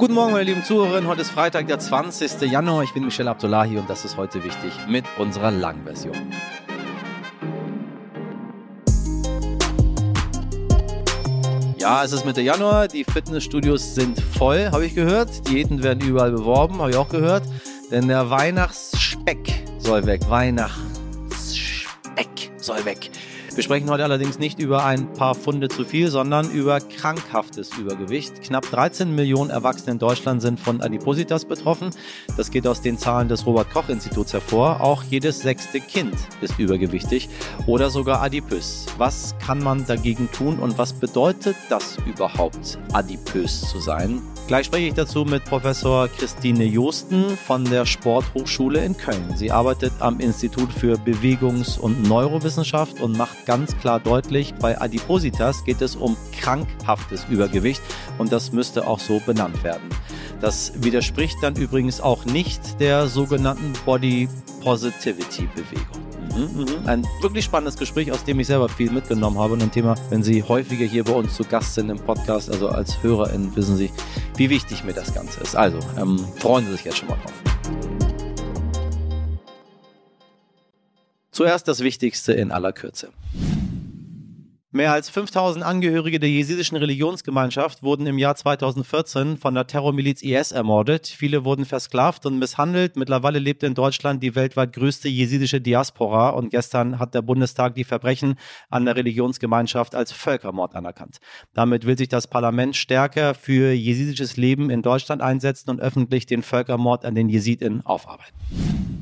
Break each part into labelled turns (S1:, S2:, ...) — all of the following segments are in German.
S1: Guten Morgen, meine lieben Zuhörerinnen. Heute ist Freitag, der 20. Januar. Ich bin Michelle Abdullahi und das ist heute wichtig mit unserer Langversion. Ja, es ist Mitte Januar. Die Fitnessstudios sind voll, habe ich gehört. Diäten werden überall beworben, habe ich auch gehört. Denn der Weihnachtsspeck soll weg. Weihnachtsspeck soll weg. Wir sprechen heute allerdings nicht über ein paar Funde zu viel, sondern über krankhaftes Übergewicht. Knapp 13 Millionen Erwachsene in Deutschland sind von Adipositas betroffen. Das geht aus den Zahlen des Robert Koch Instituts hervor. Auch jedes sechste Kind ist übergewichtig oder sogar adipös. Was kann man dagegen tun und was bedeutet das überhaupt, adipös zu sein? Gleich spreche ich dazu mit Professor Christine Josten von der Sporthochschule in Köln. Sie arbeitet am Institut für Bewegungs- und Neurowissenschaft und macht ganz klar deutlich, bei Adipositas geht es um krankhaftes Übergewicht und das müsste auch so benannt werden. Das widerspricht dann übrigens auch nicht der sogenannten Body Positivity Bewegung. Mhm, mhm. Ein wirklich spannendes Gespräch, aus dem ich selber viel mitgenommen habe. Und ein Thema, wenn Sie häufiger hier bei uns zu Gast sind im Podcast, also als HörerInnen, wissen Sie, wie wichtig mir das Ganze ist. Also ähm, freuen Sie sich jetzt schon mal drauf. Zuerst das Wichtigste in aller Kürze. Mehr als 5000 Angehörige der jesidischen Religionsgemeinschaft wurden im Jahr 2014 von der Terrormiliz IS ermordet. Viele wurden versklavt und misshandelt. Mittlerweile lebt in Deutschland die weltweit größte jesidische Diaspora und gestern hat der Bundestag die Verbrechen an der Religionsgemeinschaft als Völkermord anerkannt. Damit will sich das Parlament stärker für jesidisches Leben in Deutschland einsetzen und öffentlich den Völkermord an den Jesiden aufarbeiten.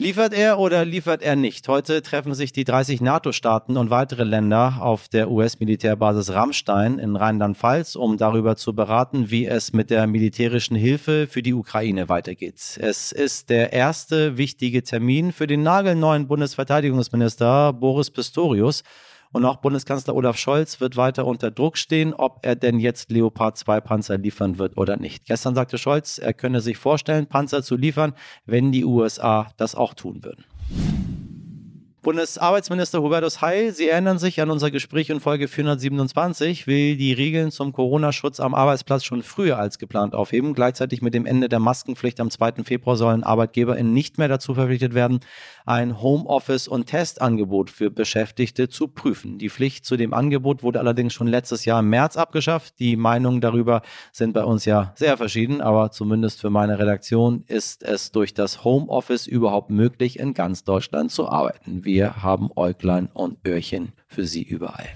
S1: Liefert er oder liefert er nicht? Heute treffen sich die 30 NATO-Staaten und weitere Länder auf der US-Militärbasis Rammstein in Rheinland-Pfalz, um darüber zu beraten, wie es mit der militärischen Hilfe für die Ukraine weitergeht. Es ist der erste wichtige Termin für den nagelneuen Bundesverteidigungsminister Boris Pistorius. Und auch Bundeskanzler Olaf Scholz wird weiter unter Druck stehen, ob er denn jetzt Leopard 2 Panzer liefern wird oder nicht. Gestern sagte Scholz, er könne sich vorstellen, Panzer zu liefern, wenn die USA das auch tun würden. Bundesarbeitsminister Hubertus Heil, Sie erinnern sich an unser Gespräch in Folge 427, will die Regeln zum Corona-Schutz am Arbeitsplatz schon früher als geplant aufheben. Gleichzeitig mit dem Ende der Maskenpflicht am 2. Februar sollen ArbeitgeberInnen nicht mehr dazu verpflichtet werden, ein Homeoffice- und Testangebot für Beschäftigte zu prüfen. Die Pflicht zu dem Angebot wurde allerdings schon letztes Jahr im März abgeschafft. Die Meinungen darüber sind bei uns ja sehr verschieden, aber zumindest für meine Redaktion ist es durch das Homeoffice überhaupt möglich, in ganz Deutschland zu arbeiten wir haben Äuglein und Öhrchen für sie überall.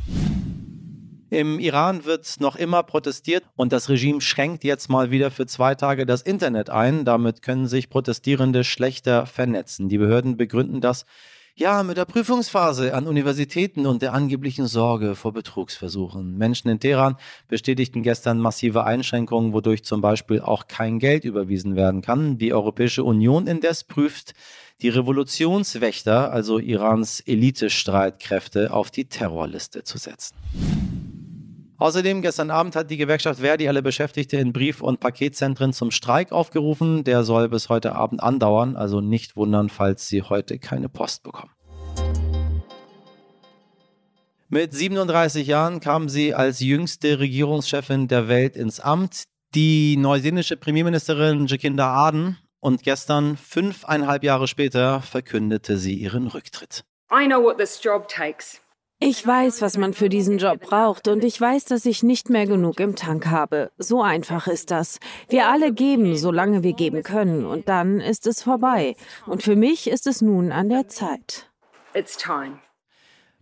S1: Im Iran wird noch immer protestiert und das Regime schränkt jetzt mal wieder für zwei Tage das Internet ein. Damit können sich Protestierende schlechter vernetzen. Die Behörden begründen das ja mit der Prüfungsphase an Universitäten und der angeblichen Sorge vor Betrugsversuchen. Menschen in Teheran bestätigten gestern massive Einschränkungen, wodurch zum Beispiel auch kein Geld überwiesen werden kann. Die Europäische Union indes prüft die Revolutionswächter, also Irans Elite-Streitkräfte, auf die Terrorliste zu setzen. Außerdem gestern Abend hat die Gewerkschaft Verdi alle Beschäftigte in Brief- und Paketzentren zum Streik aufgerufen. Der soll bis heute Abend andauern, also nicht wundern, falls Sie heute keine Post bekommen. Mit 37 Jahren kam sie als jüngste Regierungschefin der Welt ins Amt. Die neuseeländische Premierministerin Jacinda Ardern und gestern, fünfeinhalb Jahre später, verkündete sie ihren Rücktritt.
S2: Ich weiß, was man für diesen Job braucht und ich weiß, dass ich nicht mehr genug im Tank habe. So einfach ist das. Wir alle geben, solange wir geben können und dann ist es vorbei. Und für mich ist es nun an der Zeit. It's
S1: time.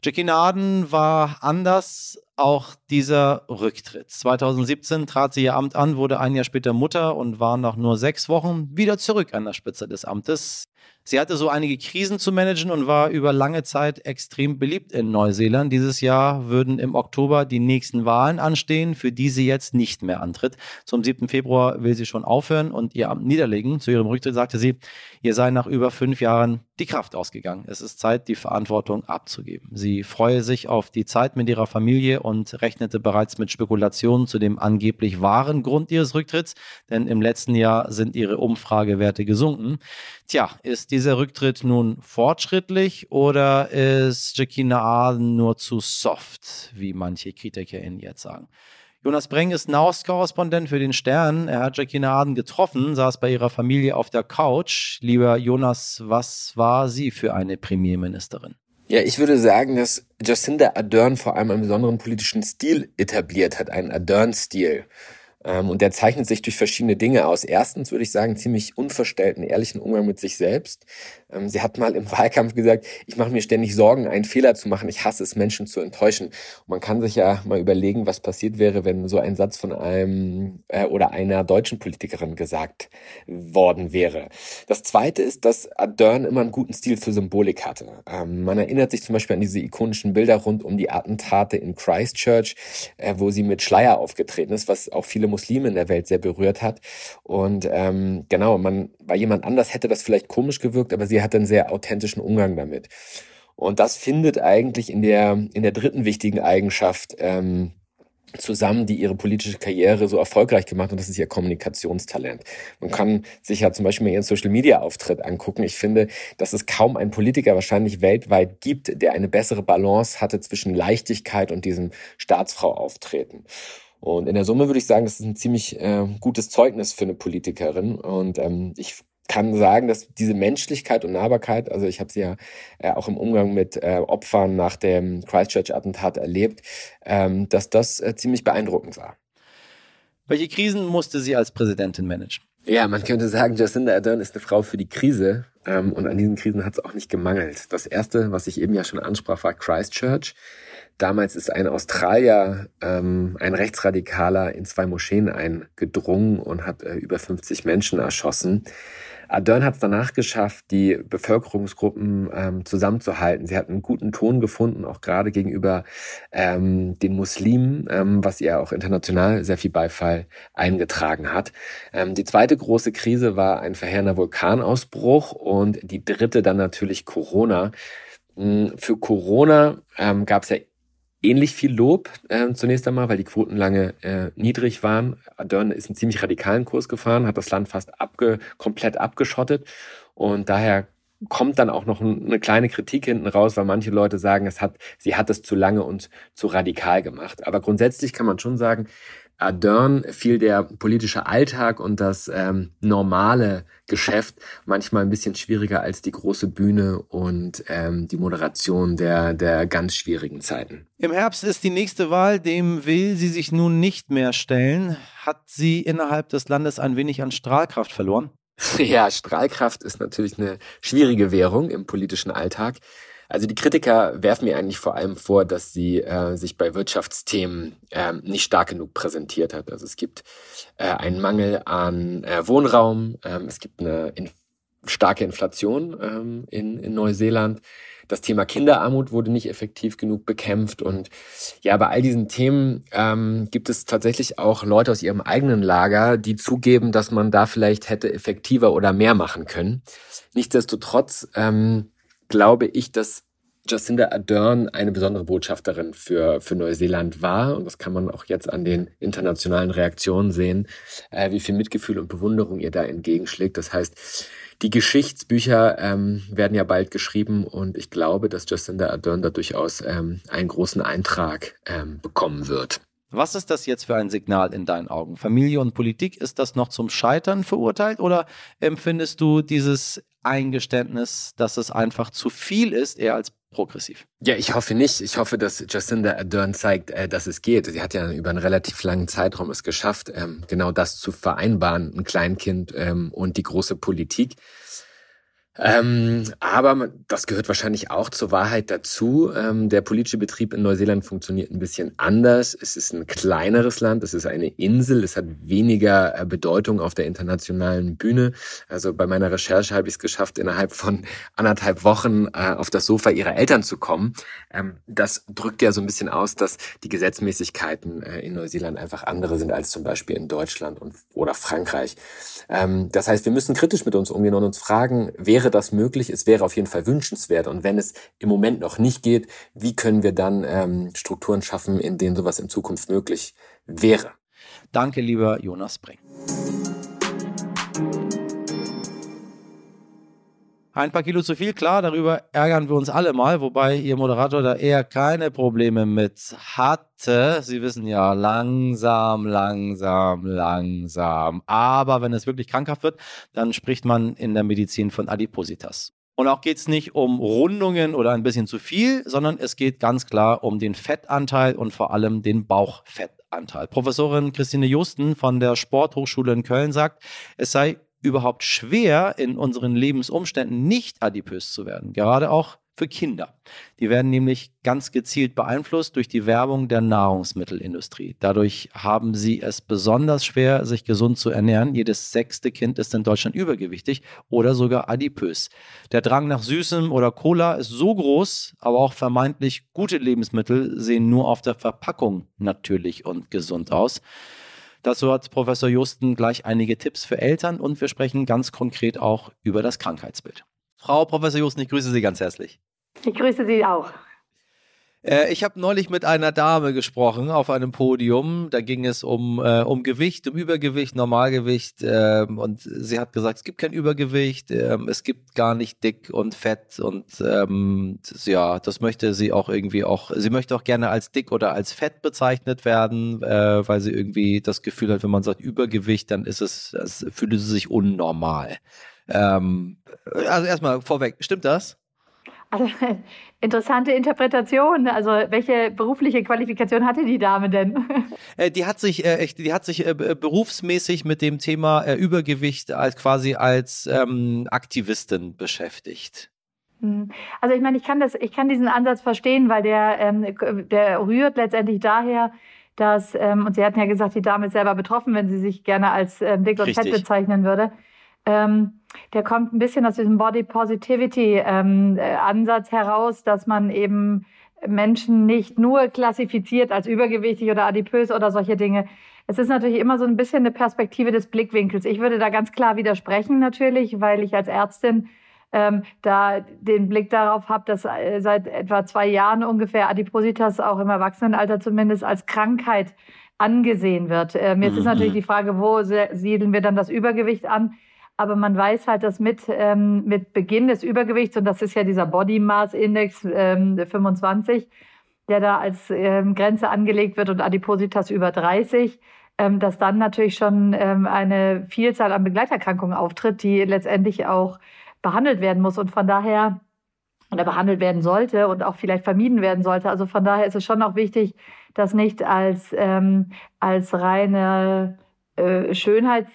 S1: Jackie Naden war anders auch dieser Rücktritt. 2017 trat sie ihr Amt an, wurde ein Jahr später Mutter und war nach nur sechs Wochen wieder zurück an der Spitze des Amtes. Sie hatte so einige Krisen zu managen und war über lange Zeit extrem beliebt in Neuseeland. Dieses Jahr würden im Oktober die nächsten Wahlen anstehen, für die sie jetzt nicht mehr antritt. Zum 7. Februar will sie schon aufhören und ihr Amt niederlegen. Zu ihrem Rücktritt sagte sie, ihr sei nach über fünf Jahren die Kraft ausgegangen. Es ist Zeit, die Verantwortung abzugeben. Sie freue sich auf die Zeit mit ihrer Familie und rechnete bereits mit Spekulationen zu dem angeblich wahren Grund ihres Rücktritts, denn im letzten Jahr sind ihre Umfragewerte gesunken. Tja, ist dieser Rücktritt nun fortschrittlich oder ist Jacquina Aden nur zu soft, wie manche KritikerInnen jetzt sagen? Jonas Breng ist Nahost-Korrespondent für den Stern. Er hat Jacqueline Aden getroffen, saß bei ihrer Familie auf der Couch. Lieber Jonas, was war sie für eine Premierministerin?
S3: Ja, ich würde sagen, dass Jacinda Ardern vor allem einen besonderen politischen Stil etabliert hat, einen Ardern-Stil. Ähm, und der zeichnet sich durch verschiedene Dinge aus. Erstens würde ich sagen, ziemlich unverstellten, ehrlichen Umgang mit sich selbst. Ähm, sie hat mal im Wahlkampf gesagt, ich mache mir ständig Sorgen, einen Fehler zu machen. Ich hasse es, Menschen zu enttäuschen. Und man kann sich ja mal überlegen, was passiert wäre, wenn so ein Satz von einem äh, oder einer deutschen Politikerin gesagt worden wäre. Das Zweite ist, dass Adern immer einen guten Stil für Symbolik hatte. Ähm, man erinnert sich zum Beispiel an diese ikonischen Bilder rund um die Attentate in Christchurch, äh, wo sie mit Schleier aufgetreten ist, was auch viele Muslime in der Welt sehr berührt hat. Und ähm, genau, man bei jemand anders hätte das vielleicht komisch gewirkt, aber sie hatte einen sehr authentischen Umgang damit. Und das findet eigentlich in der in der dritten wichtigen Eigenschaft ähm, zusammen, die ihre politische Karriere so erfolgreich gemacht und das ist ihr Kommunikationstalent. Man kann sich ja zum Beispiel mal ihren Social Media Auftritt angucken. Ich finde, dass es kaum einen Politiker wahrscheinlich weltweit gibt, der eine bessere Balance hatte zwischen Leichtigkeit und diesem Staatsfrau Auftreten. Und in der Summe würde ich sagen, das ist ein ziemlich äh, gutes Zeugnis für eine Politikerin. Und ähm, ich kann sagen, dass diese Menschlichkeit und Nahbarkeit, also ich habe sie ja äh, auch im Umgang mit äh, Opfern nach dem Christchurch-Attentat erlebt, ähm, dass das äh, ziemlich beeindruckend war.
S1: Welche Krisen musste sie als Präsidentin managen?
S3: Ja, man könnte sagen, Jacinda Ardern ist eine Frau für die Krise ähm, und an diesen Krisen hat es auch nicht gemangelt. Das erste, was ich eben ja schon ansprach, war Christchurch. Damals ist ein Australier, ähm, ein Rechtsradikaler, in zwei Moscheen eingedrungen und hat äh, über 50 Menschen erschossen. Ardern hat es danach geschafft, die Bevölkerungsgruppen ähm, zusammenzuhalten. Sie hat einen guten Ton gefunden, auch gerade gegenüber ähm, den Muslimen, ähm, was ihr auch international sehr viel Beifall eingetragen hat. Ähm, die zweite große Krise war ein verheerender Vulkanausbruch und die dritte dann natürlich Corona. Hm, für Corona ähm, gab es ja ähnlich viel Lob äh, zunächst einmal, weil die Quoten lange äh, niedrig waren. Adern ist einen ziemlich radikalen Kurs gefahren, hat das Land fast abge komplett abgeschottet und daher kommt dann auch noch eine kleine Kritik hinten raus, weil manche Leute sagen, es hat, sie hat es zu lange und zu radikal gemacht. Aber grundsätzlich kann man schon sagen, Ardern fiel der politische Alltag und das ähm, normale Geschäft manchmal ein bisschen schwieriger als die große Bühne und ähm, die Moderation der, der ganz schwierigen Zeiten.
S1: Im Herbst ist die nächste Wahl, dem will sie sich nun nicht mehr stellen. Hat sie innerhalb des Landes ein wenig an Strahlkraft verloren?
S3: Ja, Strahlkraft ist natürlich eine schwierige Währung im politischen Alltag. Also die Kritiker werfen mir eigentlich vor allem vor, dass sie äh, sich bei Wirtschaftsthemen äh, nicht stark genug präsentiert hat. Also es gibt äh, einen Mangel an äh, Wohnraum, ähm, es gibt eine in starke Inflation ähm, in, in Neuseeland. Das Thema Kinderarmut wurde nicht effektiv genug bekämpft. Und ja, bei all diesen Themen ähm, gibt es tatsächlich auch Leute aus ihrem eigenen Lager, die zugeben, dass man da vielleicht hätte effektiver oder mehr machen können. Nichtsdestotrotz ähm, glaube ich, dass Jacinda Ardern eine besondere Botschafterin für, für Neuseeland war. Und das kann man auch jetzt an den internationalen Reaktionen sehen, äh, wie viel Mitgefühl und Bewunderung ihr da entgegenschlägt. Das heißt, die Geschichtsbücher ähm, werden ja bald geschrieben und ich glaube, dass Jacinda Ardern da durchaus ähm, einen großen Eintrag ähm, bekommen wird.
S1: Was ist das jetzt für ein Signal in deinen Augen? Familie und Politik, ist das noch zum Scheitern verurteilt oder empfindest du dieses Eingeständnis, dass es einfach zu viel ist, eher als progressiv?
S3: Ja, ich hoffe nicht. Ich hoffe, dass Jacinda Ardern zeigt, äh, dass es geht. Sie hat ja über einen relativ langen Zeitraum es geschafft, ähm, genau das zu vereinbaren, ein Kleinkind ähm, und die große Politik. Ähm, aber das gehört wahrscheinlich auch zur Wahrheit dazu. Ähm, der politische Betrieb in Neuseeland funktioniert ein bisschen anders. Es ist ein kleineres Land, es ist eine Insel, es hat weniger äh, Bedeutung auf der internationalen Bühne. Also bei meiner Recherche habe ich es geschafft, innerhalb von anderthalb Wochen äh, auf das Sofa ihrer Eltern zu kommen. Ähm, das drückt ja so ein bisschen aus, dass die Gesetzmäßigkeiten äh, in Neuseeland einfach andere sind als zum Beispiel in Deutschland und, oder Frankreich. Ähm, das heißt, wir müssen kritisch mit uns umgehen und uns fragen, wer wäre das möglich? Es wäre auf jeden Fall wünschenswert. Und wenn es im Moment noch nicht geht, wie können wir dann ähm, Strukturen schaffen, in denen sowas in Zukunft möglich wäre?
S1: Danke, lieber Jonas Brink. Ein paar Kilo zu viel, klar, darüber ärgern wir uns alle mal, wobei Ihr Moderator da eher keine Probleme mit hatte. Sie wissen ja, langsam, langsam, langsam. Aber wenn es wirklich krankhaft wird, dann spricht man in der Medizin von Adipositas. Und auch geht es nicht um Rundungen oder ein bisschen zu viel, sondern es geht ganz klar um den Fettanteil und vor allem den Bauchfettanteil. Professorin Christine Justen von der Sporthochschule in Köln sagt, es sei überhaupt schwer, in unseren Lebensumständen nicht adipös zu werden. Gerade auch für Kinder. Die werden nämlich ganz gezielt beeinflusst durch die Werbung der Nahrungsmittelindustrie. Dadurch haben sie es besonders schwer, sich gesund zu ernähren. Jedes sechste Kind ist in Deutschland übergewichtig oder sogar adipös. Der Drang nach Süßem oder Cola ist so groß, aber auch vermeintlich gute Lebensmittel sehen nur auf der Verpackung natürlich und gesund aus. Dazu hat Professor Justen gleich einige Tipps für Eltern und wir sprechen ganz konkret auch über das Krankheitsbild. Frau Professor Justen, ich grüße Sie ganz herzlich.
S4: Ich grüße Sie auch.
S1: Äh, ich habe neulich mit einer Dame gesprochen auf einem Podium. Da ging es um, äh, um Gewicht, um Übergewicht, Normalgewicht. Äh, und sie hat gesagt, es gibt kein Übergewicht, ähm, es gibt gar nicht dick und fett. Und ähm, ja, das möchte sie auch irgendwie auch, sie möchte auch gerne als dick oder als fett bezeichnet werden, äh, weil sie irgendwie das Gefühl hat, wenn man sagt Übergewicht, dann ist es, das fühle sie sich unnormal. Ähm, also erstmal vorweg, stimmt das?
S4: Also interessante Interpretation. Also welche berufliche Qualifikation hatte die Dame denn?
S1: Äh, die hat sich, äh, die hat sich äh, berufsmäßig mit dem Thema Übergewicht als quasi als ähm, Aktivistin beschäftigt.
S4: Hm. Also ich meine, ich kann das, ich kann diesen Ansatz verstehen, weil der, ähm, der rührt letztendlich daher, dass, ähm, und Sie hatten ja gesagt, die Dame ist selber betroffen, wenn sie sich gerne als ähm, dick und fett bezeichnen würde. Ähm, der kommt ein bisschen aus diesem Body Positivity ähm, äh, Ansatz heraus, dass man eben Menschen nicht nur klassifiziert als übergewichtig oder adipös oder solche Dinge. Es ist natürlich immer so ein bisschen eine Perspektive des Blickwinkels. Ich würde da ganz klar widersprechen natürlich, weil ich als Ärztin ähm, da den Blick darauf habe, dass äh, seit etwa zwei Jahren ungefähr Adipositas auch im Erwachsenenalter zumindest als Krankheit angesehen wird. Ähm, jetzt mhm. ist natürlich die Frage, wo siedeln wir dann das Übergewicht an? Aber man weiß halt, dass mit, ähm, mit Beginn des Übergewichts, und das ist ja dieser Body Mass Index ähm, 25, der da als ähm, Grenze angelegt wird und Adipositas über 30, ähm, dass dann natürlich schon ähm, eine Vielzahl an Begleiterkrankungen auftritt, die letztendlich auch behandelt werden muss und von daher oder behandelt werden sollte und auch vielleicht vermieden werden sollte. Also von daher ist es schon auch wichtig, das nicht als, ähm, als reine äh, Schönheits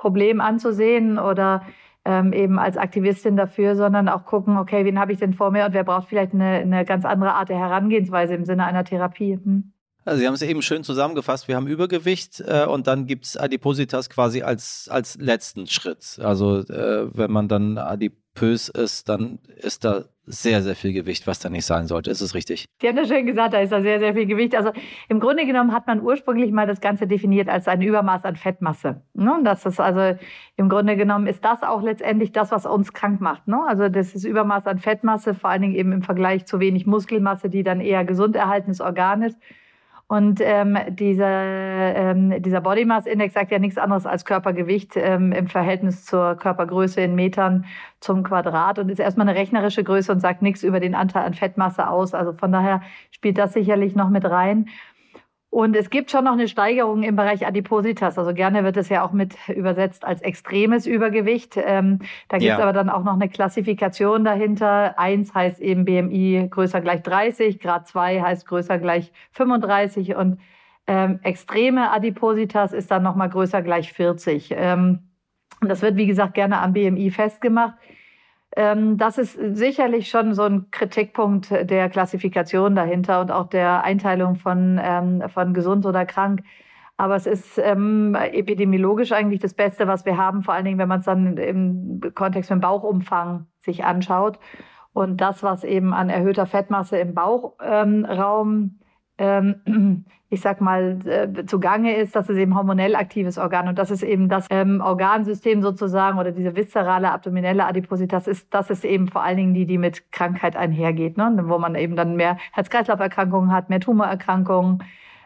S4: Problem anzusehen oder ähm, eben als Aktivistin dafür, sondern auch gucken, okay, wen habe ich denn vor mir und wer braucht vielleicht eine, eine ganz andere Art der Herangehensweise im Sinne einer Therapie. Hm.
S1: Also Sie haben es eben schön zusammengefasst. Wir haben Übergewicht äh, und dann gibt es Adipositas quasi als, als letzten Schritt. Also äh, wenn man dann adipös ist, dann ist da sehr, sehr viel Gewicht, was da nicht sein sollte. Ist es richtig?
S4: Sie haben das schön gesagt, da ist da sehr, sehr viel Gewicht. Also im Grunde genommen hat man ursprünglich mal das Ganze definiert als ein Übermaß an Fettmasse. Ne? Das ist also im Grunde genommen ist das auch letztendlich das, was uns krank macht. Ne? Also das ist Übermaß an Fettmasse, vor allen Dingen eben im Vergleich zu wenig Muskelmasse, die dann eher gesund erhaltenes Organ ist. Und ähm, dieser, ähm, dieser Body Mass Index sagt ja nichts anderes als Körpergewicht ähm, im Verhältnis zur Körpergröße in Metern zum Quadrat und ist erstmal eine rechnerische Größe und sagt nichts über den Anteil an Fettmasse aus. Also von daher spielt das sicherlich noch mit rein. Und es gibt schon noch eine Steigerung im Bereich Adipositas. Also gerne wird es ja auch mit übersetzt als extremes Übergewicht. Ähm, da gibt es ja. aber dann auch noch eine Klassifikation dahinter. Eins heißt eben BMI größer gleich 30, Grad 2 heißt größer gleich 35 und ähm, extreme Adipositas ist dann nochmal größer gleich 40. Ähm, und das wird, wie gesagt, gerne am BMI festgemacht. Ähm, das ist sicherlich schon so ein Kritikpunkt der Klassifikation dahinter und auch der Einteilung von, ähm, von gesund oder krank. Aber es ist ähm, epidemiologisch eigentlich das Beste, was wir haben, vor allen Dingen, wenn man es dann im Kontext mit Bauchumfang sich anschaut. Und das, was eben an erhöhter Fettmasse im Bauchraum ähm, ich sag mal, äh, zugange ist, das ist eben hormonell aktives Organ und das ist eben das ähm, Organsystem sozusagen oder diese viszerale abdominelle Adipositas ist, das ist eben vor allen Dingen die, die mit Krankheit einhergeht, ne? wo man eben dann mehr Herz-Kreislauf-Erkrankungen hat, mehr Tumorerkrankungen,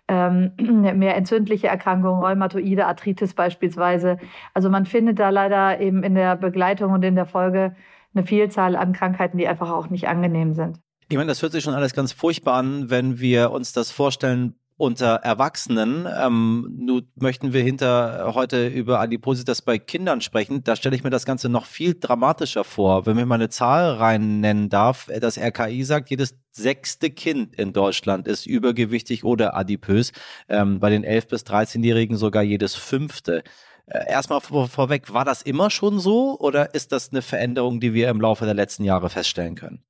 S4: ähm, mehr entzündliche Erkrankungen, Rheumatoide, Arthritis beispielsweise. Also man findet da leider eben in der Begleitung und in der Folge eine Vielzahl an Krankheiten, die einfach auch nicht angenehm sind.
S1: Ich meine, das hört sich schon alles ganz furchtbar an, wenn wir uns das vorstellen unter Erwachsenen. Ähm, nun möchten wir hinter heute über Adipositas bei Kindern sprechen. Da stelle ich mir das Ganze noch viel dramatischer vor. Wenn wir mal eine Zahl rein nennen darf, das RKI sagt, jedes sechste Kind in Deutschland ist übergewichtig oder adipös. Ähm, bei den 11- bis 13-Jährigen sogar jedes fünfte. Äh, erstmal vor, vorweg, war das immer schon so oder ist das eine Veränderung, die wir im Laufe der letzten Jahre feststellen können?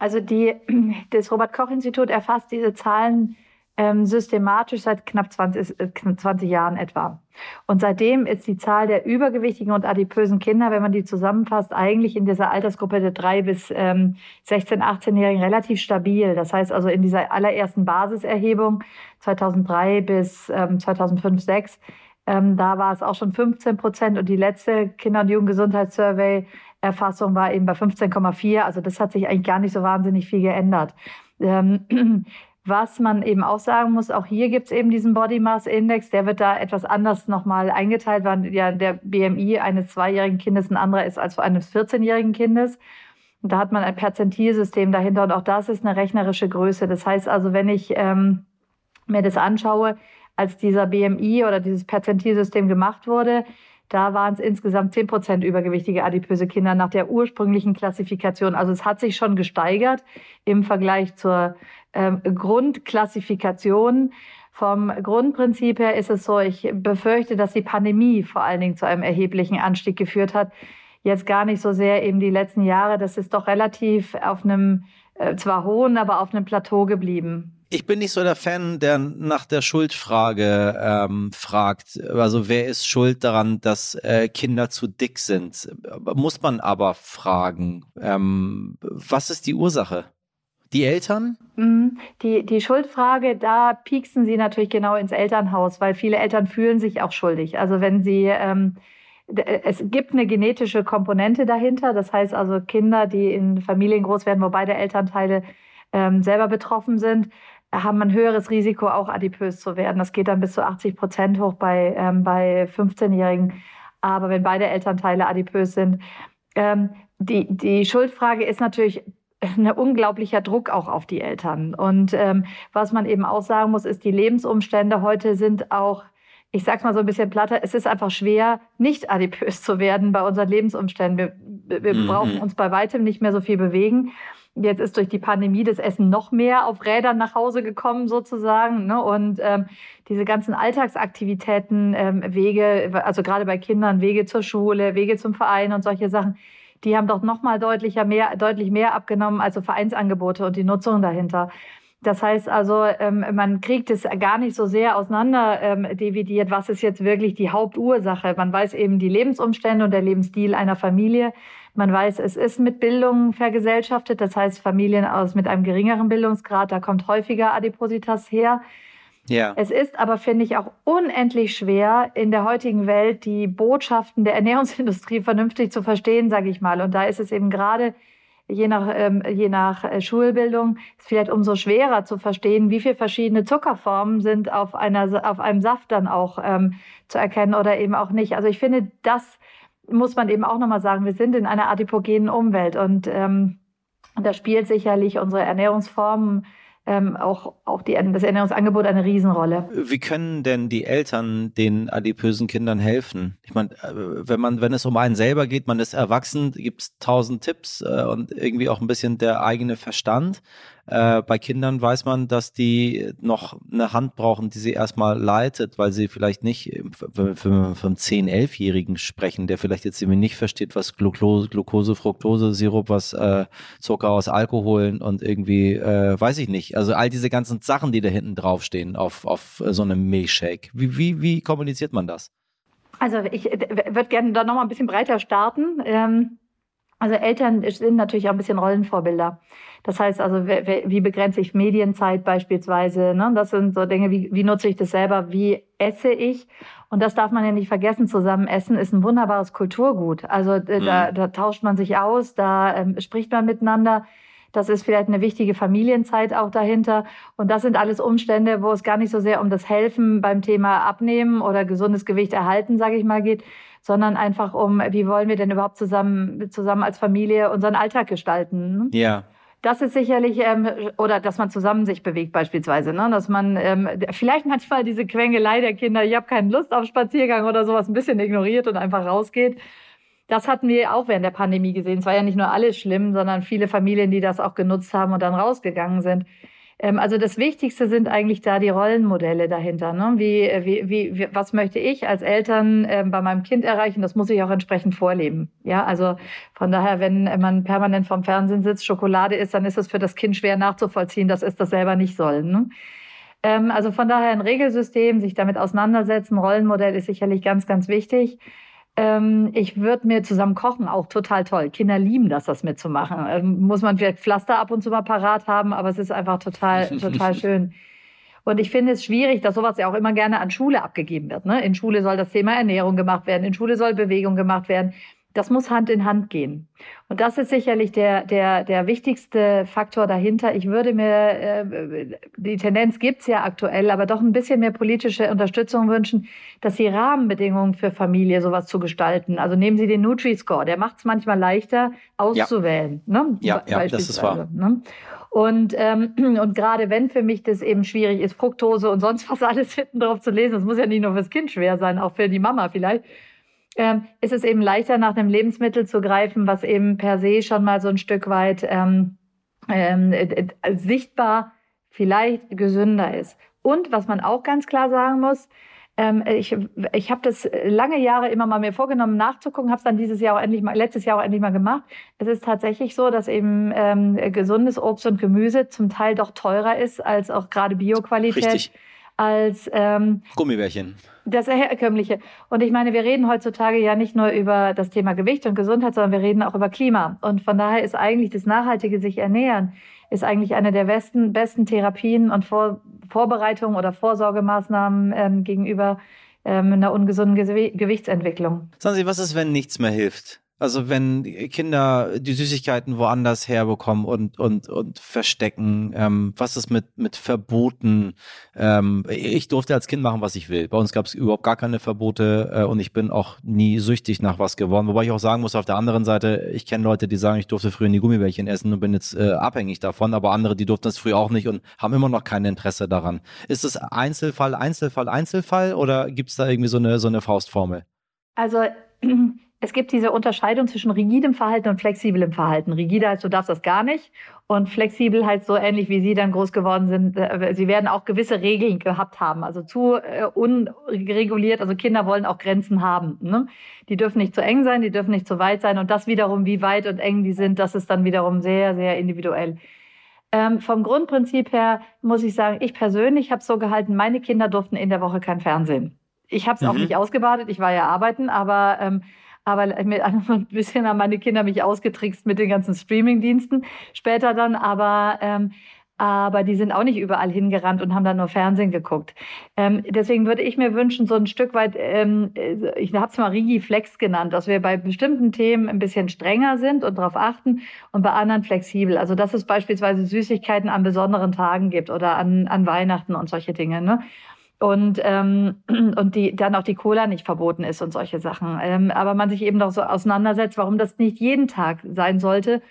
S4: Also die, das Robert-Koch-Institut erfasst diese Zahlen ähm, systematisch seit knapp 20, äh, 20 Jahren etwa. Und seitdem ist die Zahl der übergewichtigen und adipösen Kinder, wenn man die zusammenfasst, eigentlich in dieser Altersgruppe der 3 bis ähm, 16, 18-Jährigen relativ stabil. Das heißt also in dieser allerersten Basiserhebung 2003 bis ähm, 2005, 2006, ähm, da war es auch schon 15 Prozent und die letzte Kinder- und Jugendgesundheitssurvey Erfassung war eben bei 15,4. Also das hat sich eigentlich gar nicht so wahnsinnig viel geändert. Ähm, was man eben auch sagen muss, auch hier gibt es eben diesen Body Mass Index, der wird da etwas anders nochmal eingeteilt, weil ja der BMI eines zweijährigen Kindes ein anderer ist als eines 14-jährigen Kindes. Und da hat man ein Perzentilsystem dahinter und auch das ist eine rechnerische Größe. Das heißt also, wenn ich ähm, mir das anschaue, als dieser BMI oder dieses Perzentilsystem gemacht wurde, da waren es insgesamt 10 Prozent übergewichtige adipöse Kinder nach der ursprünglichen Klassifikation. Also es hat sich schon gesteigert im Vergleich zur ähm, Grundklassifikation. Vom Grundprinzip her ist es so, ich befürchte, dass die Pandemie vor allen Dingen zu einem erheblichen Anstieg geführt hat. Jetzt gar nicht so sehr eben die letzten Jahre. Das ist doch relativ auf einem äh, zwar hohen, aber auf einem Plateau geblieben
S1: ich bin nicht so der Fan, der nach der Schuldfrage ähm, fragt. Also wer ist schuld daran, dass äh, Kinder zu dick sind? Muss man aber fragen. Ähm, was ist die Ursache? Die Eltern?
S4: Mhm. Die, die Schuldfrage, da pieksen sie natürlich genau ins Elternhaus, weil viele Eltern fühlen sich auch schuldig. Also wenn sie ähm, es gibt eine genetische Komponente dahinter. Das heißt also Kinder, die in Familien groß werden, wo beide Elternteile ähm, selber betroffen sind, haben ein höheres Risiko, auch adipös zu werden. Das geht dann bis zu 80 Prozent hoch bei, ähm, bei 15-Jährigen. Aber wenn beide Elternteile adipös sind, ähm, die, die Schuldfrage ist natürlich ein unglaublicher Druck auch auf die Eltern. Und ähm, was man eben auch sagen muss, ist, die Lebensumstände heute sind auch, ich sag's mal so ein bisschen platter, es ist einfach schwer, nicht adipös zu werden bei unseren Lebensumständen. Wir, wir mhm. brauchen uns bei weitem nicht mehr so viel bewegen. Jetzt ist durch die Pandemie das Essen noch mehr auf Rädern nach Hause gekommen sozusagen. Ne? Und ähm, diese ganzen Alltagsaktivitäten, ähm, Wege, also gerade bei Kindern, Wege zur Schule, Wege zum Verein und solche Sachen, die haben doch noch mal deutlicher mehr, deutlich mehr abgenommen als so Vereinsangebote und die Nutzung dahinter. Das heißt also, ähm, man kriegt es gar nicht so sehr auseinander ähm, dividiert, was ist jetzt wirklich die Hauptursache. Man weiß eben die Lebensumstände und der Lebensstil einer Familie. Man weiß, es ist mit Bildung vergesellschaftet, das heißt Familien aus mit einem geringeren Bildungsgrad, da kommt häufiger Adipositas her. Ja. Es ist aber, finde ich, auch unendlich schwer, in der heutigen Welt die Botschaften der Ernährungsindustrie vernünftig zu verstehen, sage ich mal. Und da ist es eben gerade je nach, ähm, je nach äh, Schulbildung ist vielleicht umso schwerer zu verstehen, wie viele verschiedene Zuckerformen sind auf, einer, auf einem Saft dann auch ähm, zu erkennen oder eben auch nicht. Also ich finde, das muss man eben auch nochmal sagen, wir sind in einer adipogenen Umwelt und ähm, da spielt sicherlich unsere Ernährungsformen ähm, auch, auch die, das Ernährungsangebot eine Riesenrolle.
S1: Wie können denn die Eltern den adipösen Kindern helfen? Ich meine, äh, wenn man, wenn es um einen selber geht, man ist erwachsen, gibt es tausend Tipps äh, und irgendwie auch ein bisschen der eigene Verstand. Äh, bei Kindern weiß man, dass die noch eine Hand brauchen, die sie erstmal leitet, weil sie vielleicht nicht, wenn wir vom 10-, 11-Jährigen sprechen, der vielleicht jetzt irgendwie nicht versteht, was Glucose, Glucose Fructose, Sirup, was äh, Zucker aus Alkoholen und irgendwie, äh, weiß ich nicht. Also all diese ganzen Sachen, die da hinten draufstehen auf, auf so einem Milchshake. Wie, wie, wie kommuniziert man das?
S4: Also ich würde gerne da nochmal ein bisschen breiter starten. Ähm, also Eltern sind natürlich auch ein bisschen Rollenvorbilder. Das heißt also, wie begrenze ich Medienzeit beispielsweise? Ne? Das sind so Dinge, wie, wie nutze ich das selber? Wie esse ich? Und das darf man ja nicht vergessen. Zusammen essen ist ein wunderbares Kulturgut. Also äh, mhm. da, da tauscht man sich aus, da ähm, spricht man miteinander. Das ist vielleicht eine wichtige Familienzeit auch dahinter. Und das sind alles Umstände, wo es gar nicht so sehr um das Helfen beim Thema Abnehmen oder gesundes Gewicht erhalten, sage ich mal, geht, sondern einfach um, wie wollen wir denn überhaupt zusammen, zusammen als Familie unseren Alltag gestalten.
S1: Ne? Ja.
S4: Das ist sicherlich, ähm, oder dass man zusammen sich bewegt beispielsweise, ne? dass man ähm, vielleicht manchmal diese Quengelei der Kinder, ich habe keine Lust auf Spaziergang oder sowas, ein bisschen ignoriert und einfach rausgeht. Das hatten wir auch während der Pandemie gesehen. Es war ja nicht nur alles schlimm, sondern viele Familien, die das auch genutzt haben und dann rausgegangen sind. Ähm, also das Wichtigste sind eigentlich da die Rollenmodelle dahinter. Ne? Wie, wie, wie, was möchte ich als Eltern äh, bei meinem Kind erreichen? Das muss ich auch entsprechend vorleben. Ja, also von daher, wenn man permanent vorm Fernsehen sitzt, Schokolade isst, dann ist es für das Kind schwer nachzuvollziehen, dass es das selber nicht soll. Ne? Ähm, also von daher ein Regelsystem, sich damit auseinandersetzen, Rollenmodell ist sicherlich ganz, ganz wichtig. Ähm, ich würde mir zusammen kochen auch total toll. Kinder lieben das, das mitzumachen. Ähm, muss man vielleicht Pflaster ab und zu mal parat haben, aber es ist einfach total, total schön. Und ich finde es schwierig, dass sowas ja auch immer gerne an Schule abgegeben wird. Ne? In Schule soll das Thema Ernährung gemacht werden, in Schule soll Bewegung gemacht werden das muss Hand in Hand gehen. Und das ist sicherlich der, der, der wichtigste Faktor dahinter. Ich würde mir, äh, die Tendenz gibt's ja aktuell, aber doch ein bisschen mehr politische Unterstützung wünschen, dass die Rahmenbedingungen für Familie sowas zu gestalten. Also nehmen Sie den Nutri-Score, der macht es manchmal leichter auszuwählen.
S1: Ja, ne? ja, ja das ist wahr.
S4: Ne? Und, ähm, und gerade wenn für mich das eben schwierig ist, Fructose und sonst was alles hinten drauf zu lesen, das muss ja nicht nur fürs Kind schwer sein, auch für die Mama vielleicht, ähm, ist es eben leichter, nach einem Lebensmittel zu greifen, was eben per se schon mal so ein Stück weit ähm, ähm, äh, sichtbar vielleicht gesünder ist. Und was man auch ganz klar sagen muss, ähm, ich, ich habe das lange Jahre immer mal mir vorgenommen nachzugucken, habe es dann dieses Jahr auch endlich mal, letztes Jahr auch endlich mal gemacht. Es ist tatsächlich so, dass eben ähm, gesundes Obst und Gemüse zum Teil doch teurer ist als auch gerade Bioqualität.
S1: Richtig.
S4: Als ähm,
S1: Gummibärchen.
S4: Das Herkömmliche. Und ich meine, wir reden heutzutage ja nicht nur über das Thema Gewicht und Gesundheit, sondern wir reden auch über Klima. Und von daher ist eigentlich das nachhaltige sich ernähren, ist eigentlich eine der besten, besten Therapien und Vor Vorbereitungen oder Vorsorgemaßnahmen ähm, gegenüber ähm, einer ungesunden Ge Gewichtsentwicklung.
S1: Sagen Sie, was ist, wenn nichts mehr hilft? Also wenn Kinder die Süßigkeiten woanders herbekommen und und und verstecken, ähm, was ist mit mit Verboten? Ähm, ich durfte als Kind machen, was ich will. Bei uns gab es überhaupt gar keine Verbote äh, und ich bin auch nie süchtig nach was geworden. Wobei ich auch sagen muss, auf der anderen Seite, ich kenne Leute, die sagen, ich durfte früher nie Gummibärchen essen und bin jetzt äh, abhängig davon, aber andere, die durften das früher auch nicht und haben immer noch kein Interesse daran. Ist es Einzelfall, Einzelfall, Einzelfall oder gibt es da irgendwie so eine so eine Faustformel?
S4: Also es gibt diese Unterscheidung zwischen rigidem Verhalten und flexiblem Verhalten. Rigide heißt, du darfst das gar nicht. Und flexibel heißt so ähnlich, wie Sie dann groß geworden sind. Äh, Sie werden auch gewisse Regeln gehabt haben. Also zu äh, unreguliert. Also Kinder wollen auch Grenzen haben. Ne? Die dürfen nicht zu eng sein, die dürfen nicht zu weit sein. Und das wiederum, wie weit und eng die sind, das ist dann wiederum sehr, sehr individuell. Ähm, vom Grundprinzip her muss ich sagen, ich persönlich habe so gehalten, meine Kinder durften in der Woche kein Fernsehen. Ich habe es mhm. auch nicht ausgebadet, ich war ja arbeiten, aber ähm, aber mit, ein bisschen haben meine Kinder mich ausgetrickst mit den ganzen Streaming-Diensten später dann, aber ähm, aber die sind auch nicht überall hingerannt und haben dann nur Fernsehen geguckt. Ähm, deswegen würde ich mir wünschen, so ein Stück weit, ähm, ich habe es mal Rigi-Flex genannt, dass wir bei bestimmten Themen ein bisschen strenger sind und darauf achten und bei anderen flexibel. Also dass es beispielsweise Süßigkeiten an besonderen Tagen gibt oder an, an Weihnachten und solche Dinge. Ne? Und, ähm, und die, dann auch die Cola nicht verboten ist und solche Sachen. Ähm, aber man sich eben doch so auseinandersetzt, warum das nicht jeden Tag sein sollte.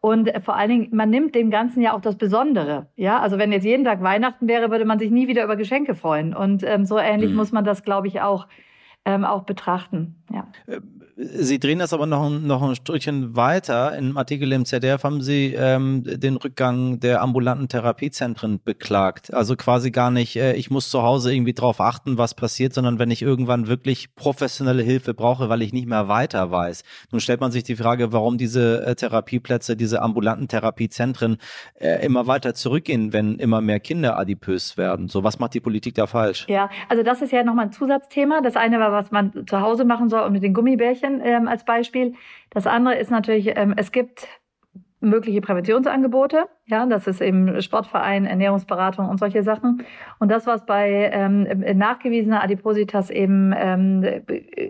S4: Und vor allen Dingen, man nimmt dem Ganzen ja auch das Besondere. Ja, also wenn jetzt jeden Tag Weihnachten wäre, würde man sich nie wieder über Geschenke freuen. Und ähm, so ähnlich mhm. muss man das, glaube ich, auch ähm, auch betrachten. Ja.
S1: Äh, Sie drehen das aber noch, noch ein Stückchen weiter. Im Artikel im ZDF haben Sie ähm, den Rückgang der ambulanten Therapiezentren beklagt. Also quasi gar nicht, äh, ich muss zu Hause irgendwie drauf achten, was passiert, sondern wenn ich irgendwann wirklich professionelle Hilfe brauche, weil ich nicht mehr weiter weiß. Nun stellt man sich die Frage, warum diese äh, Therapieplätze, diese ambulanten Therapiezentren äh, immer weiter zurückgehen, wenn immer mehr Kinder adipös werden. So, was macht die Politik da falsch?
S4: Ja, also das ist ja nochmal ein Zusatzthema. Das eine war, was man zu Hause machen soll und mit den Gummibärchen ähm, als Beispiel. Das andere ist natürlich, ähm, es gibt mögliche Präventionsangebote. Ja, das ist eben Sportverein, Ernährungsberatung und solche Sachen. Und das, was bei ähm, nachgewiesener Adipositas eben ähm,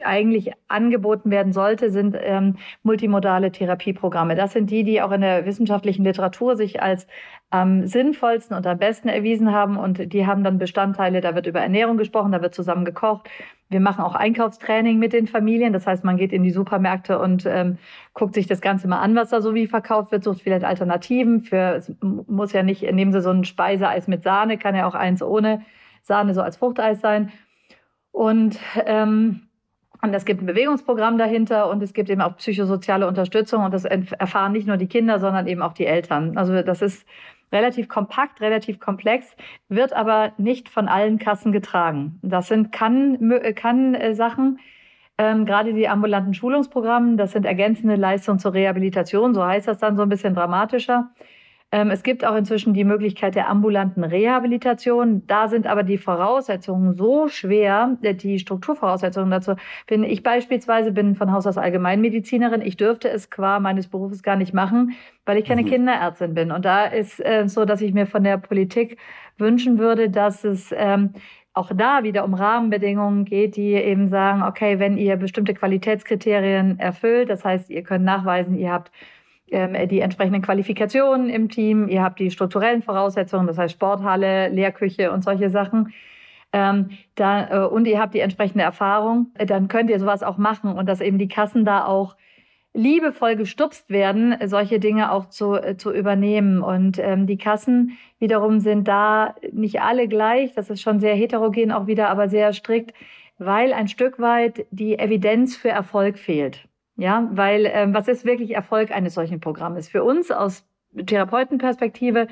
S4: eigentlich angeboten werden sollte, sind ähm, multimodale Therapieprogramme. Das sind die, die auch in der wissenschaftlichen Literatur sich als am sinnvollsten und am besten erwiesen haben. Und die haben dann Bestandteile, da wird über Ernährung gesprochen, da wird zusammen gekocht. Wir machen auch Einkaufstraining mit den Familien. Das heißt, man geht in die Supermärkte und ähm, guckt sich das Ganze mal an, was da so wie verkauft wird, sucht vielleicht Alternativen. Für, es muss ja nicht, nehmen Sie so ein Speiseeis mit Sahne, kann ja auch eins ohne Sahne, so als Fruchteis sein. Und ähm, und es gibt ein Bewegungsprogramm dahinter und es gibt eben auch psychosoziale Unterstützung und das erfahren nicht nur die Kinder, sondern eben auch die Eltern. Also das ist relativ kompakt, relativ komplex, wird aber nicht von allen Kassen getragen. Das sind kann, kann äh, ähm, gerade die ambulanten Schulungsprogramme, das sind ergänzende Leistungen zur Rehabilitation, so heißt das dann so ein bisschen dramatischer. Ähm, es gibt auch inzwischen die Möglichkeit der ambulanten Rehabilitation. Da sind aber die Voraussetzungen so schwer, äh, die Strukturvoraussetzungen dazu. Bin ich beispielsweise bin von Haus aus Allgemeinmedizinerin. Ich dürfte es qua meines Berufes gar nicht machen, weil ich keine mhm. Kinderärztin bin. Und da ist äh, so, dass ich mir von der Politik wünschen würde, dass es ähm, auch da wieder um Rahmenbedingungen geht, die eben sagen, okay, wenn ihr bestimmte Qualitätskriterien erfüllt, das heißt, ihr könnt nachweisen, ihr habt die entsprechenden Qualifikationen im Team, ihr habt die strukturellen Voraussetzungen, das heißt Sporthalle, Lehrküche und solche Sachen. Ähm, da, äh, und ihr habt die entsprechende Erfahrung, äh, dann könnt ihr sowas auch machen und dass eben die Kassen da auch liebevoll gestupst werden, solche Dinge auch zu, äh, zu übernehmen. Und ähm, die Kassen wiederum sind da nicht alle gleich, das ist schon sehr heterogen auch wieder, aber sehr strikt, weil ein Stück weit die Evidenz für Erfolg fehlt. Ja, weil ähm, was ist wirklich Erfolg eines solchen Programmes? Für uns aus Therapeutenperspektive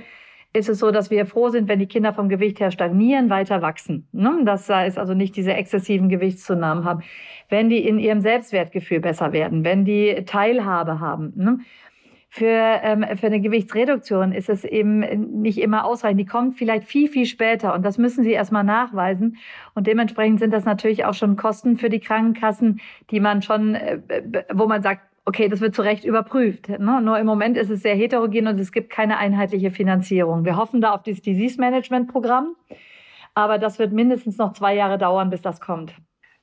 S4: ist es so, dass wir froh sind, wenn die Kinder vom Gewicht her stagnieren, weiter wachsen. Ne? Das heißt also nicht diese exzessiven Gewichtszunahmen haben. Wenn die in ihrem Selbstwertgefühl besser werden, wenn die Teilhabe haben. Ne? Für, ähm, für eine Gewichtsreduktion ist es eben nicht immer ausreichend. Die kommt vielleicht viel, viel später und das müssen sie erstmal nachweisen. Und dementsprechend sind das natürlich auch schon Kosten für die Krankenkassen, die man schon, äh, wo man sagt, okay, das wird zu Recht überprüft. Ne? Nur im Moment ist es sehr heterogen und es gibt keine einheitliche Finanzierung. Wir hoffen da auf dieses Disease Management Programm, aber das wird mindestens noch zwei Jahre dauern, bis das kommt.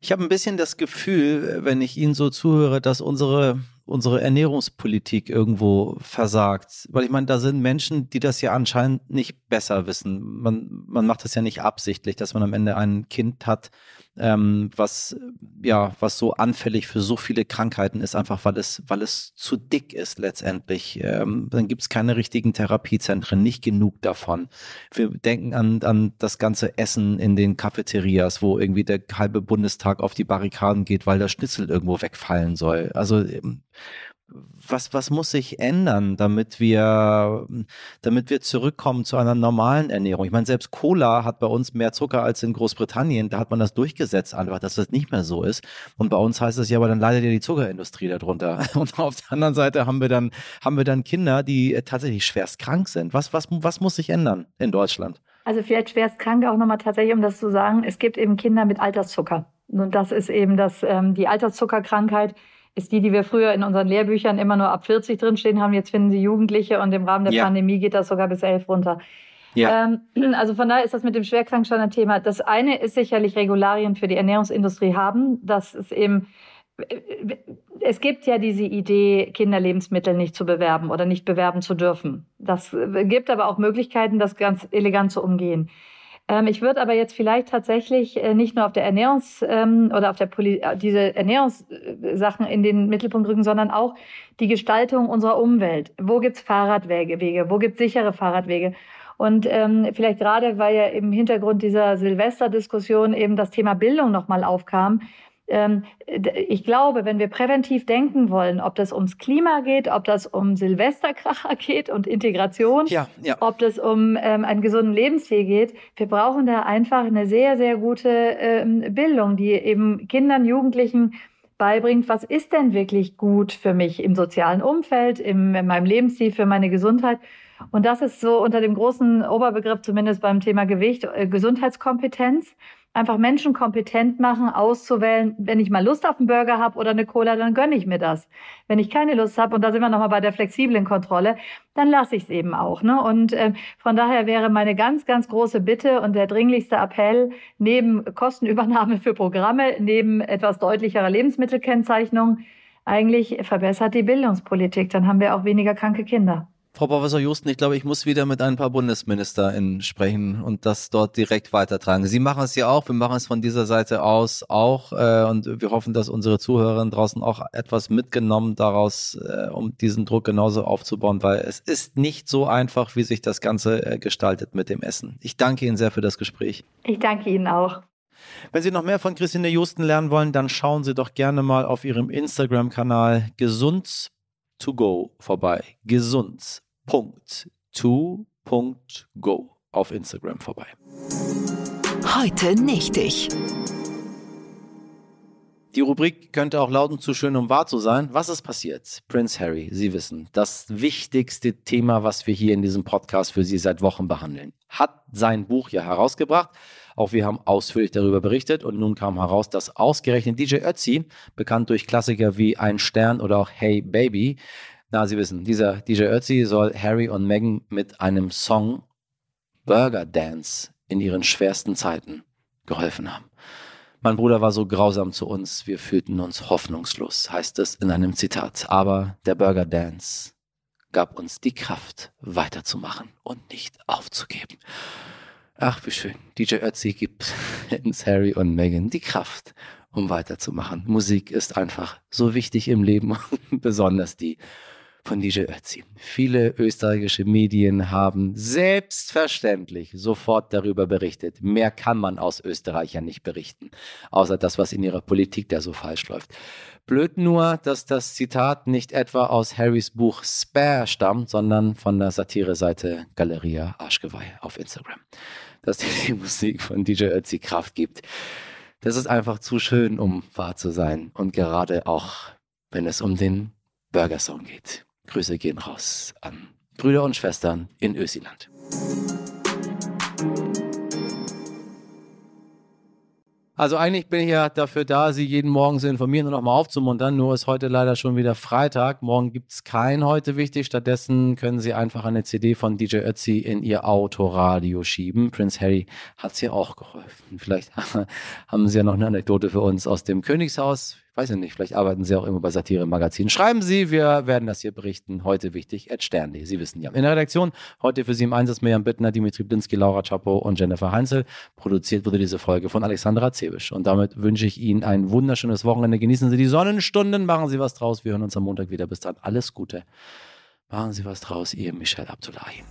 S1: Ich habe ein bisschen das Gefühl, wenn ich Ihnen so zuhöre, dass unsere unsere Ernährungspolitik irgendwo versagt. Weil ich meine, da sind Menschen, die das ja anscheinend nicht besser wissen. Man, man macht das ja nicht absichtlich, dass man am Ende ein Kind hat, ähm, was ja, was so anfällig für so viele Krankheiten ist, einfach weil es, weil es zu dick ist letztendlich. Ähm, dann gibt es keine richtigen Therapiezentren, nicht genug davon. Wir denken an, an das ganze Essen in den Cafeterias, wo irgendwie der halbe Bundestag auf die Barrikaden geht, weil der Schnitzel irgendwo wegfallen soll. Also ähm, was, was muss sich ändern, damit wir, damit wir zurückkommen zu einer normalen Ernährung? Ich meine, selbst Cola hat bei uns mehr Zucker als in Großbritannien. Da hat man das durchgesetzt einfach, dass das nicht mehr so ist. Und bei uns heißt es ja, aber dann leidet ja die Zuckerindustrie darunter. Und auf der anderen Seite haben wir dann, haben wir dann Kinder, die tatsächlich schwerst krank sind. Was, was, was muss sich ändern in Deutschland?
S4: Also vielleicht schwerst krank auch nochmal tatsächlich, um das zu sagen. Es gibt eben Kinder mit Alterszucker. Und das ist eben das, ähm, die Alterszuckerkrankheit ist die, die wir früher in unseren Lehrbüchern immer nur ab 40 drinstehen haben. Jetzt finden sie Jugendliche und im Rahmen der ja. Pandemie geht das sogar bis 11 runter. Ja. Ähm, also von daher ist das mit dem Schwerkrank schon ein Thema. Das eine ist sicherlich Regularien für die Ernährungsindustrie haben. Das ist eben, es gibt ja diese Idee, Kinderlebensmittel nicht zu bewerben oder nicht bewerben zu dürfen. Das gibt aber auch Möglichkeiten, das ganz elegant zu umgehen. Ähm, ich würde aber jetzt vielleicht tatsächlich äh, nicht nur auf der Ernährungs- ähm, oder auf der Poli äh, diese Ernährungssachen in den Mittelpunkt rücken, sondern auch die Gestaltung unserer Umwelt. Wo gibt's Fahrradwege, Wege? Wo gibt's sichere Fahrradwege? Und ähm, vielleicht gerade, weil ja im Hintergrund dieser Silvesterdiskussion eben das Thema Bildung nochmal aufkam, ich glaube, wenn wir präventiv denken wollen, ob das ums Klima geht, ob das um Silvesterkracher geht und Integration, ja, ja. ob das um ähm, einen gesunden Lebensstil geht, wir brauchen da einfach eine sehr, sehr gute ähm, Bildung, die eben Kindern, Jugendlichen beibringt, was ist denn wirklich gut für mich im sozialen Umfeld, im, in meinem Lebensstil, für meine Gesundheit. Und das ist so unter dem großen Oberbegriff, zumindest beim Thema Gewicht, äh, Gesundheitskompetenz einfach Menschen kompetent machen, auszuwählen, wenn ich mal Lust auf einen Burger habe oder eine Cola, dann gönne ich mir das. Wenn ich keine Lust habe, und da sind wir nochmal bei der flexiblen Kontrolle, dann lasse ich es eben auch. Ne? Und äh, von daher wäre meine ganz, ganz große Bitte und der dringlichste Appell, neben Kostenübernahme für Programme, neben etwas deutlicherer Lebensmittelkennzeichnung, eigentlich verbessert die Bildungspolitik. Dann haben wir auch weniger kranke Kinder.
S1: Frau Professor Justen, ich glaube, ich muss wieder mit ein paar BundesministerInnen sprechen und das dort direkt weitertragen. Sie machen es ja auch, wir machen es von dieser Seite aus auch äh, und wir hoffen, dass unsere Zuhörerinnen draußen auch etwas mitgenommen daraus, äh, um diesen Druck genauso aufzubauen, weil es ist nicht so einfach, wie sich das Ganze äh, gestaltet mit dem Essen. Ich danke Ihnen sehr für das Gespräch.
S4: Ich danke Ihnen auch.
S1: Wenn Sie noch mehr von Christine Justen lernen wollen, dann schauen Sie doch gerne mal auf ihrem Instagram-Kanal gesund to go vorbei. Gesund.to.go auf Instagram vorbei.
S5: Heute nicht ich.
S1: Die Rubrik könnte auch lauten zu schön, um wahr zu sein. Was ist passiert? Prince Harry, Sie wissen, das wichtigste Thema, was wir hier in diesem Podcast für Sie seit Wochen behandeln, hat sein Buch ja herausgebracht. Auch wir haben ausführlich darüber berichtet und nun kam heraus, dass ausgerechnet DJ Ötzi, bekannt durch Klassiker wie Ein Stern oder auch Hey Baby, na, Sie wissen, dieser DJ Ötzi soll Harry und Meghan mit einem Song Burger Dance in ihren schwersten Zeiten geholfen haben. Mein Bruder war so grausam zu uns, wir fühlten uns hoffnungslos, heißt es in einem Zitat. Aber der Burger Dance gab uns die Kraft, weiterzumachen und nicht aufzugeben. Ach, wie schön. DJ Ötzi gibt ins Harry und Meghan die Kraft, um weiterzumachen. Musik ist einfach so wichtig im Leben, besonders die von DJ Ötzi. Viele österreichische Medien haben selbstverständlich sofort darüber berichtet. Mehr kann man aus Österreich ja nicht berichten, außer das, was in ihrer Politik da so falsch läuft. Blöd nur, dass das Zitat nicht etwa aus Harrys Buch Spare stammt, sondern von der Satireseite Galeria Arschgeweih auf Instagram. Dass die Musik von DJ Ötzi Kraft gibt. Das ist einfach zu schön, um wahr zu sein. Und gerade auch, wenn es um den Burger Song geht. Grüße gehen raus an Brüder und Schwestern in Ösiland. Also eigentlich bin ich ja dafür da, Sie jeden Morgen zu informieren und auch mal aufzumuntern. Nur ist heute leider schon wieder Freitag. Morgen gibt es kein heute wichtig. Stattdessen können Sie einfach eine CD von DJ Ötzi in Ihr Autoradio schieben. Prince Harry hat es ja auch geholfen. Vielleicht haben Sie ja noch eine Anekdote für uns aus dem Königshaus weiß ich nicht, vielleicht arbeiten Sie auch immer bei Satire-Magazinen. Schreiben Sie, wir werden das hier berichten. Heute wichtig, at Stern.de. Sie wissen ja. In der Redaktion heute für Sie im Einsatz Miriam Bittner, Dimitri Blinski, Laura Chapo und Jennifer Heinzel. Produziert wurde diese Folge von Alexandra Zebisch. Und damit wünsche ich Ihnen ein wunderschönes Wochenende. Genießen Sie die Sonnenstunden, machen Sie was draus. Wir hören uns am Montag wieder. Bis dann. Alles Gute. Machen Sie was draus. Ihr Michel Abdullahi.